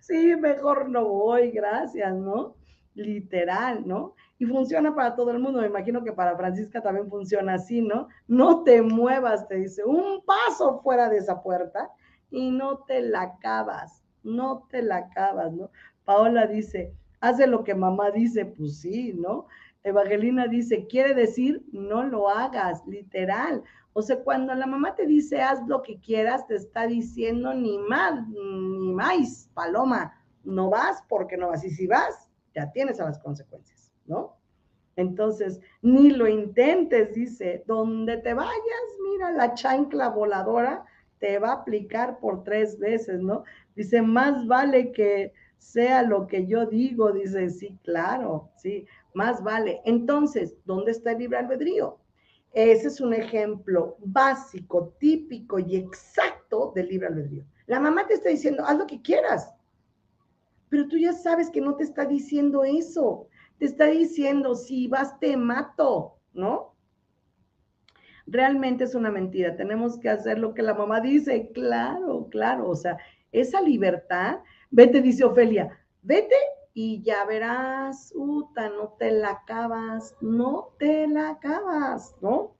Speaker 1: sí, mejor no voy, gracias, ¿no? Literal, ¿no? Y funciona para todo el mundo. Me imagino que para Francisca también funciona así, ¿no? No te muevas, te dice, un paso fuera de esa puerta y no te la acabas, no te la acabas, ¿no? Paola dice, hace lo que mamá dice, pues sí, ¿no? Evangelina dice, quiere decir, no lo hagas, literal. O sea, cuando la mamá te dice, haz lo que quieras, te está diciendo ni más, ni más, paloma, no vas porque no vas. Y si vas, ya tienes a las consecuencias, ¿no? Entonces, ni lo intentes, dice, donde te vayas, mira, la chancla voladora te va a aplicar por tres veces, ¿no? Dice, más vale que sea lo que yo digo, dice, sí, claro, sí, más vale. Entonces, ¿dónde está el libre albedrío? Ese es un ejemplo básico, típico y exacto del libre albedrío. La mamá te está diciendo, haz lo que quieras, pero tú ya sabes que no te está diciendo eso. Te está diciendo, si vas, te mato, ¿no? Realmente es una mentira. Tenemos que hacer lo que la mamá dice. Claro, claro. O sea, esa libertad, vete, dice Ofelia, vete y ya verás, Uta, no te la acabas, no te la acabas, ¿no?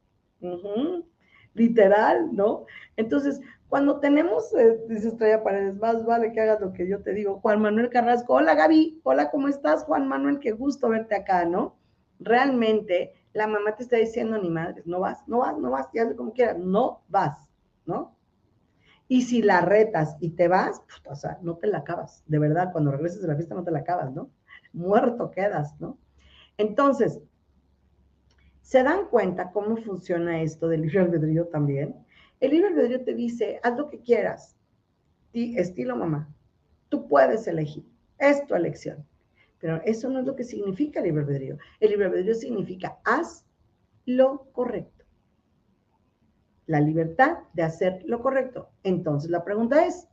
Speaker 1: Literal, ¿no? Entonces, cuando tenemos, eh, dice Estrella Paredes, más vale que hagas lo que yo te digo. Juan Manuel Carrasco, hola Gaby, hola, ¿cómo estás? Juan Manuel, qué gusto verte acá, ¿no? Realmente, la mamá te está diciendo, ni madres, no vas, no vas, no vas, ya como quieras, no vas, ¿no? Y si la retas y te vas, pues, o sea, no te la acabas. De verdad, cuando regreses de la fiesta no te la acabas, ¿no? Muerto quedas, ¿no? Entonces, ¿se dan cuenta cómo funciona esto del libre albedrío también? El libre albedrío te dice, haz lo que quieras. estilo mamá, tú puedes elegir. Es tu elección. Pero eso no es lo que significa el libre albedrío. El libre albedrío significa haz lo correcto la libertad de hacer lo correcto. Entonces la pregunta es,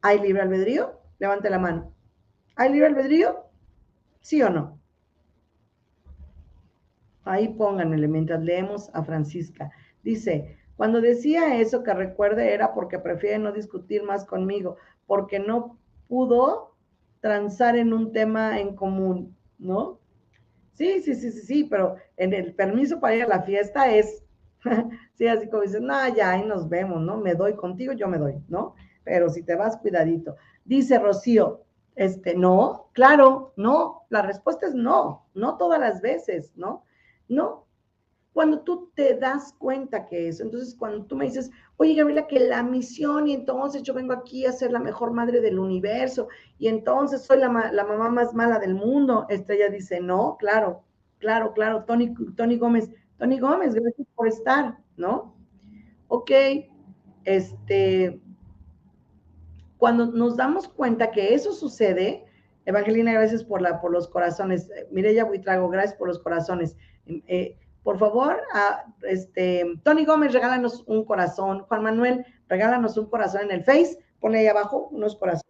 Speaker 1: ¿hay libre albedrío? Levante la mano. ¿Hay libre albedrío? ¿Sí o no? Ahí pónganle mientras leemos a Francisca. Dice, cuando decía eso que recuerde era porque prefiere no discutir más conmigo, porque no pudo transar en un tema en común, ¿no? Sí, sí, sí, sí, sí, pero en el permiso para ir a la fiesta es sí, así como dices, no, ya, ahí nos vemos, ¿no? Me doy contigo, yo me doy, ¿no? Pero si te vas, cuidadito. Dice Rocío, este, no, claro, no, la respuesta es no, no todas las veces, ¿no? No. Cuando tú te das cuenta que eso, entonces cuando tú me dices, oye Gabriela, que la misión y entonces yo vengo aquí a ser la mejor madre del universo y entonces soy la, la mamá más mala del mundo, Estrella dice, no, claro, claro, claro, Tony, Tony Gómez, Tony Gómez, gracias por estar, ¿no? Ok, este, cuando nos damos cuenta que eso sucede, Evangelina, gracias por, la, por los corazones. Mireya Buitrago, gracias por los corazones. Eh, por favor, este, Tony Gómez, regálanos un corazón. Juan Manuel, regálanos un corazón en el Face. Pone ahí abajo unos corazones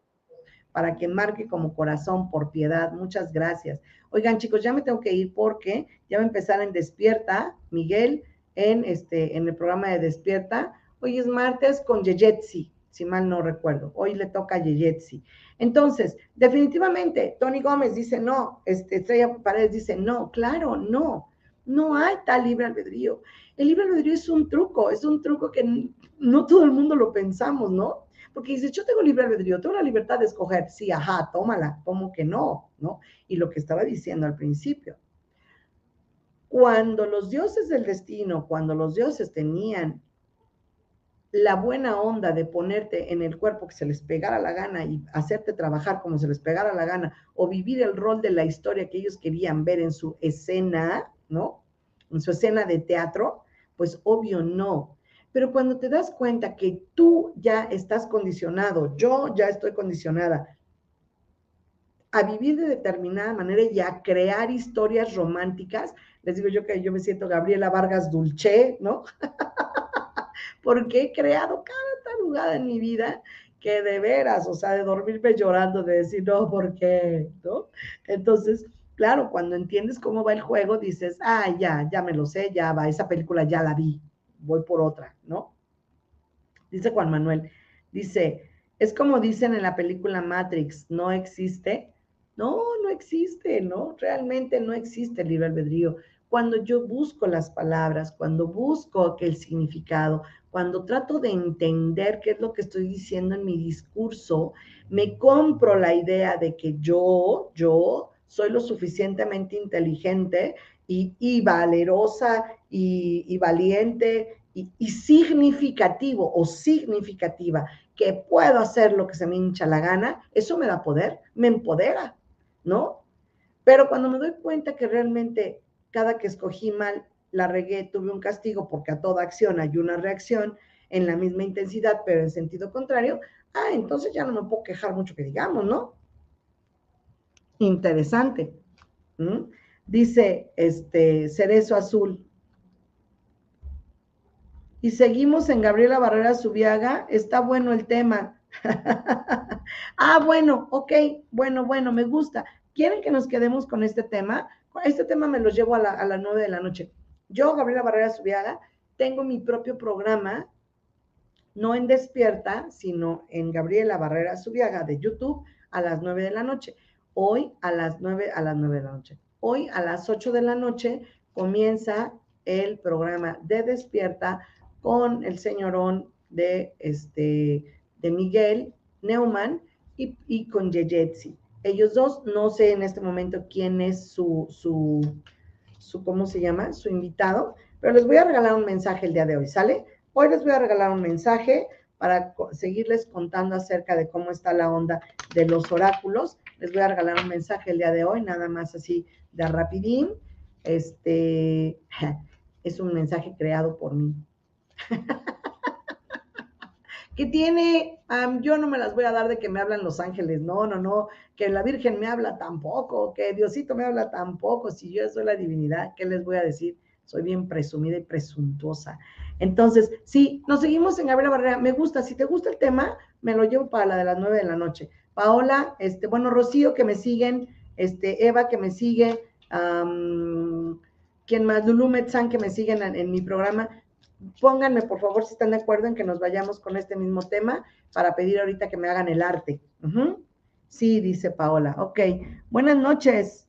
Speaker 1: para que marque como corazón por piedad. Muchas gracias. Oigan, chicos, ya me tengo que ir porque ya va a empezar en Despierta, Miguel, en, este, en el programa de Despierta. Hoy es martes con Yejetsi si mal no recuerdo. Hoy le toca a Yeyetsi. Entonces, definitivamente, Tony Gómez dice no, este, Estrella Paredes dice no, claro, no, no hay tal libre albedrío. El libre albedrío es un truco, es un truco que no todo el mundo lo pensamos, ¿no? Porque dice, yo tengo libre albedrío, tengo la libertad de escoger, sí, ajá, tómala, como que no, ¿no? Y lo que estaba diciendo al principio. Cuando los dioses del destino, cuando los dioses tenían la buena onda de ponerte en el cuerpo que se les pegara la gana y hacerte trabajar como se les pegara la gana o vivir el rol de la historia que ellos querían ver en su escena, ¿no? En su escena de teatro, pues obvio no. Pero cuando te das cuenta que tú ya estás condicionado, yo ya estoy condicionada a vivir de determinada manera y a crear historias románticas, les digo yo que yo me siento Gabriela Vargas Dulce, ¿no? porque he creado cada jugada en mi vida que de veras, o sea, de dormirme llorando, de decir, no, ¿por qué? ¿No? Entonces, claro, cuando entiendes cómo va el juego, dices, ah, ya, ya me lo sé, ya va, esa película ya la vi, voy por otra, ¿no? Dice Juan Manuel, dice, es como dicen en la película Matrix, no existe. No, no existe, ¿no? Realmente no existe el libre albedrío. Cuando yo busco las palabras, cuando busco aquel significado, cuando trato de entender qué es lo que estoy diciendo en mi discurso, me compro la idea de que yo, yo soy lo suficientemente inteligente y, valerosa y, valiente y, significativo o significativa, que puedo hacer lo que se me hincha la gana, eso me da poder, me empodera, ¿no? Pero cuando me doy cuenta que realmente cada que escogí mal la regué, tuve un castigo porque a toda acción hay una reacción en la misma intensidad, pero en sentido contrario, ah, entonces ya no me puedo quejar mucho que digamos, ¿no? Interesante. Dice este Cerezo Azul. Y seguimos en Gabriela Barrera Subiaga. Está bueno el tema. ah, bueno, ok, bueno, bueno, me gusta. ¿Quieren que nos quedemos con este tema? Este tema me lo llevo a, a las nueve de la noche. Yo, Gabriela Barrera Subiaga, tengo mi propio programa, no en Despierta, sino en Gabriela Barrera Subiaga de YouTube a las 9 de la noche. Hoy a las 9, a las 9 de la noche. Hoy a las 8 de la noche comienza el programa de Despierta con el señorón de, este, de Miguel Neumann y, y con Yejetsi. Ellos dos, no sé en este momento quién es su, su su, ¿cómo se llama? Su invitado, pero les voy a regalar un mensaje el día de hoy, ¿sale? Hoy les voy a regalar un mensaje para seguirles contando acerca de cómo está la onda de los oráculos. Les voy a regalar un mensaje el día de hoy, nada más así de rapidín. Este es un mensaje creado por mí. que tiene, yo no me las voy a dar de que me hablan los ángeles, no, no, no, que la Virgen me habla tampoco, que Diosito me habla tampoco, si yo soy la divinidad, ¿qué les voy a decir? Soy bien presumida y presuntuosa. Entonces, sí, nos seguimos en Gabriela Barrera, me gusta, si te gusta el tema, me lo llevo para la de las nueve de la noche. Paola, este, bueno, Rocío, que me siguen, este, Eva, que me sigue, quien más, Lulu Metzán, que me siguen en mi programa, pónganme por favor si están de acuerdo en que nos vayamos con este mismo tema para pedir ahorita que me hagan el arte. Sí, dice Paola. Ok, buenas noches.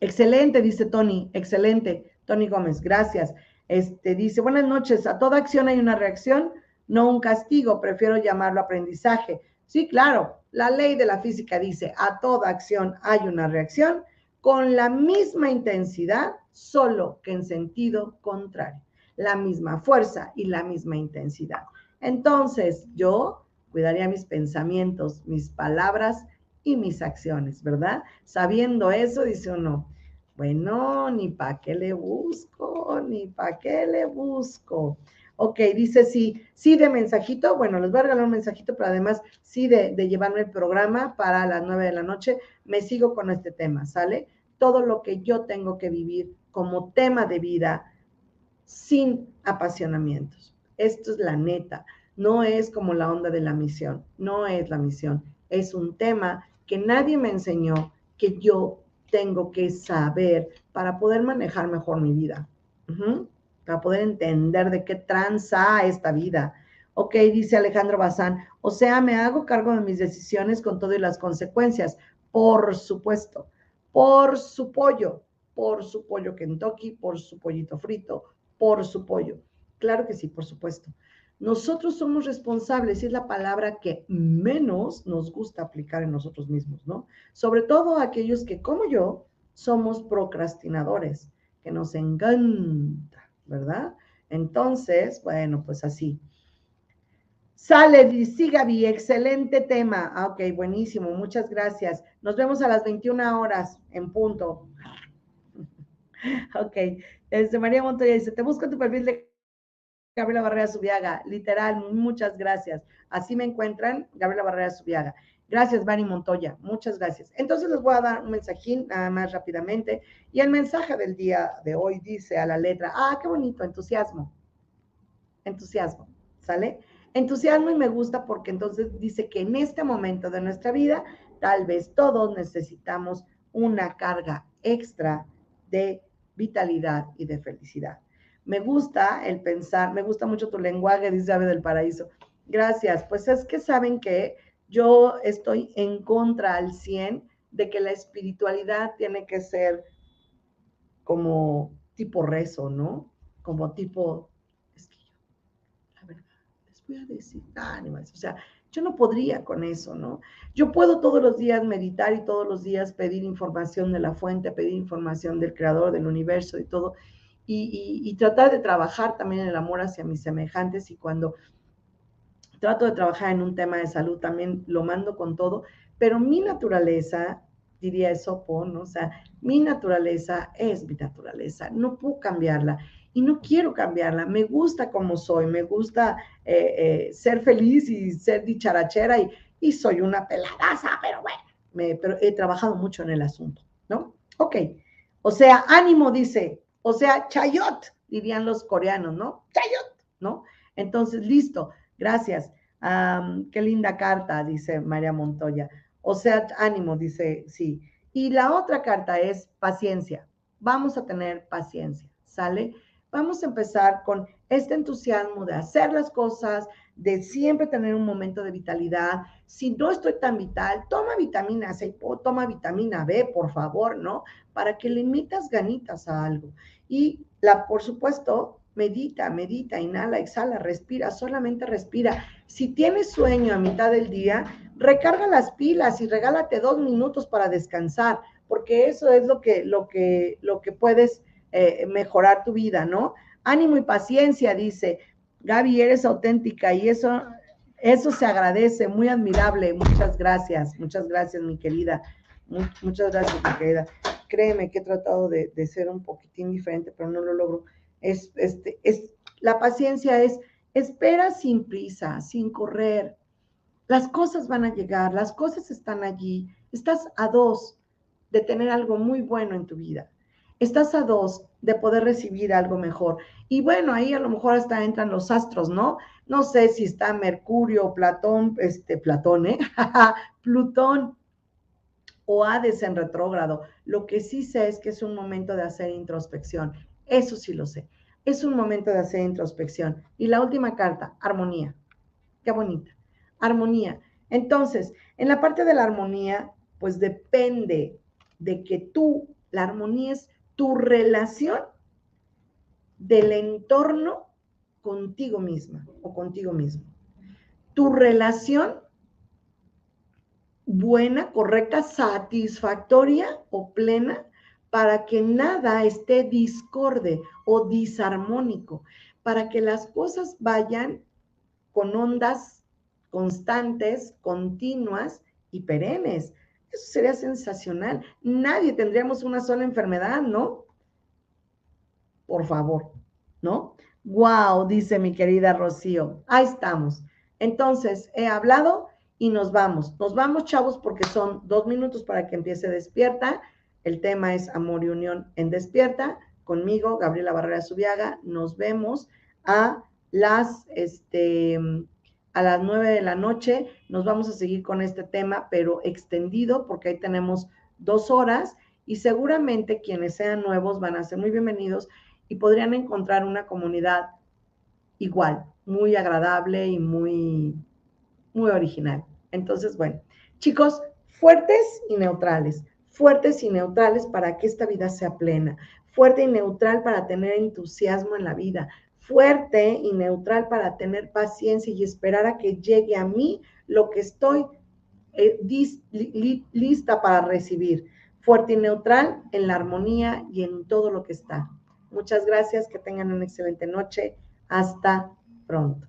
Speaker 1: Excelente, dice Tony, excelente. Tony Gómez, gracias. Este, dice, buenas noches, a toda acción hay una reacción, no un castigo, prefiero llamarlo aprendizaje. Sí, claro, la ley de la física dice, a toda acción hay una reacción con la misma intensidad, solo que en sentido contrario, la misma fuerza y la misma intensidad. Entonces, yo cuidaría mis pensamientos, mis palabras y mis acciones, ¿verdad? Sabiendo eso, dice uno, bueno, ni para qué le busco, ni para qué le busco. Ok, dice sí, sí de mensajito. Bueno, les voy a regalar un mensajito, pero además sí de, llevarme el programa para las nueve de la noche. Me sigo con este tema, ¿sale? Todo lo que yo tengo que vivir como tema de vida sin apasionamientos. Esto es la neta. No es como la onda de la misión. No es la misión. Es un tema que nadie me enseñó que yo tengo que saber para poder manejar mejor mi vida, para poder entender de qué tranza esta vida. Ok, dice Alejandro Bazán, o sea, me hago cargo de mis decisiones con todo y las consecuencias. Por supuesto, por su pollo, por su pollo Kentucky, por su pollito frito, por su pollo. Claro que sí, por supuesto. Nosotros somos responsables y es la palabra que menos nos gusta aplicar en nosotros mismos, ¿no? Sobre todo aquellos que, como yo, somos procrastinadores, que nos encanta, ¿verdad? Entonces, bueno, pues así. Sale, sí, Gaby, excelente tema. Ah, ok, buenísimo, muchas gracias. Nos vemos a las 21 horas en punto. ok, desde María Montoya dice, te busco tu perfil de Gabriela Barrera Subiaga, literal, muchas gracias. Así me encuentran, Gabriela Barrera Subiaga. Gracias, Bani Montoya, muchas gracias. Entonces les voy a dar un mensajín nada más rápidamente. Y el mensaje del día de hoy dice a la letra, ah, qué bonito, entusiasmo. Entusiasmo, ¿sale? Entusiasmo y me gusta porque entonces dice que en este momento de nuestra vida, tal vez todos necesitamos una carga extra de vitalidad y de felicidad. Me gusta el pensar, me gusta mucho tu lenguaje, dice Ave del Paraíso. Gracias. Pues es que saben que yo estoy en contra al 100 de que la espiritualidad tiene que ser como tipo rezo, ¿no? Como tipo, es que yo, la verdad, les voy a decir, animales, o sea, yo no podría con eso, ¿no? Yo puedo todos los días meditar y todos los días pedir información de la fuente, pedir información del creador del universo y todo, y, tratar de trabajar también el amor hacia mis semejantes y cuando trato de trabajar en un tema de salud también lo mando con todo, pero mi naturaleza, diría eso, ¿no? O sea, mi naturaleza es mi naturaleza, no puedo cambiarla y no quiero cambiarla, me gusta como soy, me gusta eh, eh, ser feliz y ser dicharachera y, y soy una peladaza, pero bueno, he trabajado mucho en el asunto, ¿no? Ok, o sea, ánimo, dice, o sea, chayot, dirían los coreanos, ¿no? Chayot, ¿no? Entonces, listo, gracias. qué linda carta, dice María Montoya. O sea, ánimo, dice, sí. Y la otra carta es paciencia. Vamos a tener paciencia, ¿sale? Vamos a empezar con este entusiasmo de hacer las cosas, de siempre tener un momento de vitalidad. Si no estoy tan vital, toma vitamina C, toma vitamina B, por favor, ¿no? Para que le metas ganitas a algo. Y la, por supuesto, medita, medita, inhala, exhala, respira, solamente respira. Si tienes sueño a mitad del día, recarga las pilas y regálate dos minutos para descansar, porque eso es lo que, lo que, lo que puedes eh, mejorar tu vida, ¿no? Ánimo y paciencia, dice. Gaby, eres auténtica y eso, eso se agradece, muy admirable. Muchas gracias, muchas gracias, mi querida. Muchas gracias, mi querida créeme que he tratado de, ser un poquitín diferente, pero no lo logro. Es, este, es, la paciencia es, espera sin prisa, sin correr. Las cosas van a llegar, las cosas están allí. Estás a dos de tener algo muy bueno en tu vida. Estás a dos de poder recibir algo mejor. Y bueno, ahí a lo mejor hasta entran los astros, ¿no? No sé si está Mercurio, Platón, este, Platón, ¿eh? Plutón o Hades en retrógrado. Lo que sí sé es que es un momento de hacer introspección. Eso sí lo sé. Es un momento de hacer introspección. Y la última carta, armonía. Qué bonita. Armonía. Entonces, en la parte de la armonía, pues depende de que tú, la armonía es tu relación del entorno contigo misma o contigo mismo. Tu relación buena, correcta, satisfactoria o plena para que nada esté discorde o disarmónico, para que las cosas vayan con ondas constantes, continuas y perennes. Eso sería sensacional. Nadie tendríamos una sola enfermedad, ¿no? Por favor, ¿no? Wow, dice mi querida Rocío. Ahí estamos. Entonces, he hablado y nos vamos. Nos vamos, chavos, porque son dos minutos para que empiece despierta. El tema es amor y unión en despierta. Conmigo, Gabriela Barrera Subiaga. Nos vemos a las, este, a las nueve de la noche. Nos vamos a seguir con este tema, pero extendido, porque ahí tenemos dos horas y seguramente quienes sean nuevos van a ser muy bienvenidos y podrían encontrar una comunidad igual, muy agradable y muy muy original. Entonces, bueno, chicos, fuertes y neutrales, fuertes y neutrales para que esta vida sea plena, fuerte y neutral para tener entusiasmo en la vida, fuerte y neutral para tener paciencia y esperar a que llegue a mí lo que estoy eh, lista para recibir. Fuerte y neutral en la armonía y en todo lo que está. Muchas gracias, que tengan una excelente noche. Hasta pronto.